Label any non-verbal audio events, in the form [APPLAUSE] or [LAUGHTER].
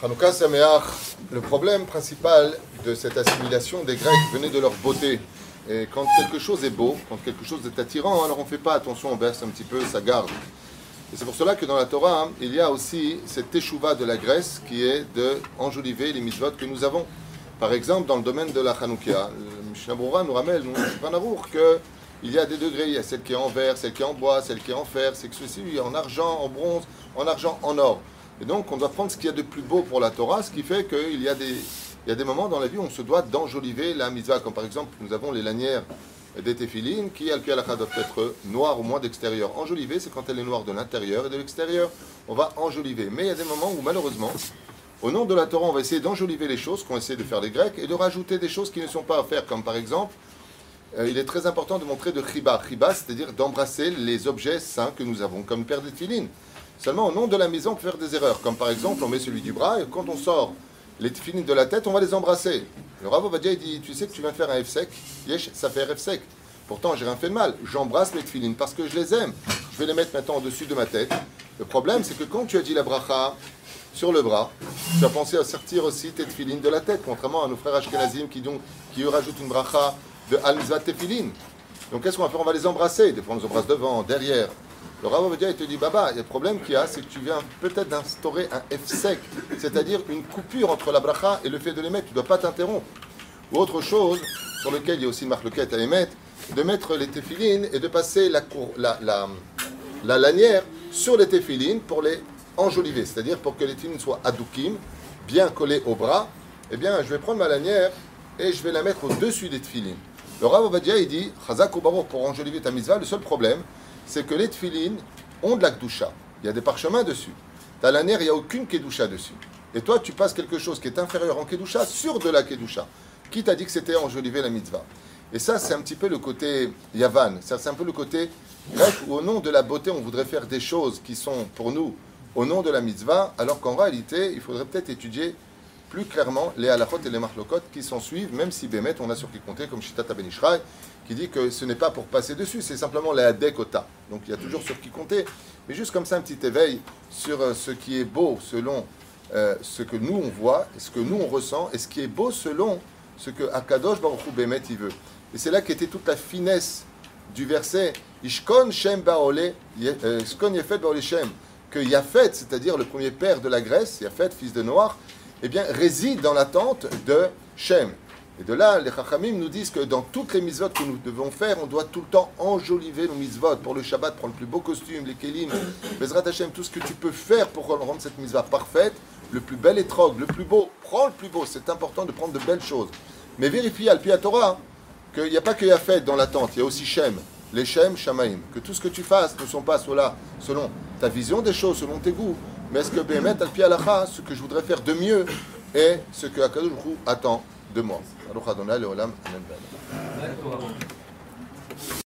Hanouka Sameach, le problème principal de cette assimilation des Grecs venait de leur beauté. Et quand quelque chose est beau, quand quelque chose est attirant, alors on ne fait pas attention, on baisse un petit peu sa garde. Et c'est pour cela que dans la Torah, hein, il y a aussi cette teshuva de la Grèce qui est de enjoliver les mitzvot que nous avons. Par exemple, dans le domaine de la Hanoukia, Mishnah nous ramène, nous, que il y a des degrés. Il y a celle qui est en verre, celle qui est en bois, celle qui est en fer, c'est que ceci, en argent, en bronze, en argent, en or. Et donc, on doit prendre ce qu'il y a de plus beau pour la Torah, ce qui fait qu'il y a des, moments dans la vie où on se doit d'enjoliver la mitzvah. Comme par exemple, nous avons les lanières des téphilines qui, al doivent être noires au moins d'extérieur. Enjoliver, c'est quand elle est noire de l'intérieur et de l'extérieur. On va enjoliver. Mais il y a des moments où, malheureusement, au nom de la Torah, on va essayer d'enjoliver les choses qu'ont essayé de faire les Grecs et de rajouter des choses qui ne sont pas à faire, comme par exemple, euh, il est très important de montrer de chiba. Chiba, c'est-à-dire d'embrasser les objets saints que nous avons, comme des téphilines. Seulement, au nom de la maison, on peut faire des erreurs. Comme par exemple, on met celui du bras et quand on sort les filines de la tête, on va les embrasser. Le Rav Ovadia, il dit Tu sais que tu viens faire un F sec Yesh, ça fait F sec. Pourtant, j'ai rien fait de mal. J'embrasse les filines parce que je les aime. Je vais les mettre maintenant au-dessus de ma tête. Le problème, c'est que quand tu as dit la bracha sur le bras, tu as pensé à sortir aussi tes filines de la tête, contrairement à nos frères Ashkenazim qui, donc, qui eux rajoutent une bracha de al-mizvat tefilin. Donc qu'est-ce qu'on va faire? On va les embrasser. Des fois, on les embrasse devant, derrière. Le Rav dire, il te dit, Baba, le problème qu'il y a, c'est que tu viens peut-être d'instaurer un F sec, c'est-à-dire une coupure entre la bracha et le fait de les mettre. Tu ne dois pas t'interrompre. Ou autre chose, sur lequel il y a aussi une marque à émettre, de mettre les téphilines et de passer la, la, la, lanière sur les téphilines pour les enjoliver, c'est-à-dire pour que les téphilines soient adoukim, bien collées au bras. Eh bien, je vais prendre ma lanière et je vais la mettre au-dessus des téphilines. Le Rav Ovadia, il dit, Chazak pour enjoliver ta mitzvah, le seul problème, c'est que les tfilines ont de la kedusha. Il y a des parchemins dessus. Dans la il n'y a aucune kedusha dessus. Et toi, tu passes quelque chose qui est inférieur en kedusha sur de la kedusha. Qui t'a dit que c'était enjoliver la mitzvah? Et ça, c'est un petit peu le côté yavan. C'est un peu le côté grec où, au nom de la beauté, on voudrait faire des choses qui sont pour nous au nom de la mitzvah, alors qu'en réalité, il faudrait peut-être étudier plus clairement les halachot et les marlokot qui s'en suivent, même si Bémet, on a sur qui compter, comme Shitat Benishraï, qui dit que ce n'est pas pour passer dessus, c'est simplement les adekota. Donc il y a toujours sur qui compter, mais juste comme ça un petit éveil sur euh, ce qui est beau selon euh, ce que nous on voit, ce que nous on ressent, et ce qui est beau selon ce que Akadosh Baruch Hu Bémet il veut. Et c'est là qu'était toute la finesse du verset Ishkon Shem Baole, euh, Ishkon Yefet Baole Shem, que Yafet, c'est-à-dire le premier père de la Grèce, Yafet, fils de Noir, eh bien, réside dans la tente de Shem. Et de là, les Chachamim nous disent que dans toutes les mitzvot que nous devons faire, on doit tout le temps enjoliver nos mitzvot. Pour le Shabbat, prendre le plus beau costume, les kelim, [COUGHS] Bezrat Hashem, tout ce que tu peux faire pour rendre cette mitzvah parfaite, le plus bel étrog, le plus beau, prends le plus beau. C'est important de prendre de belles choses. Mais vérifie al Torah qu'il n'y a pas que Yafet dans la tente, il y a aussi Shem. Les Shem, Shamaim. Que tout ce que tu fasses ne sont pas cela selon ta vision des choses, selon tes goûts, mais est-ce que Bémet al Alacha, ce que je voudrais faire de mieux, est ce que Akadosh attend de moi.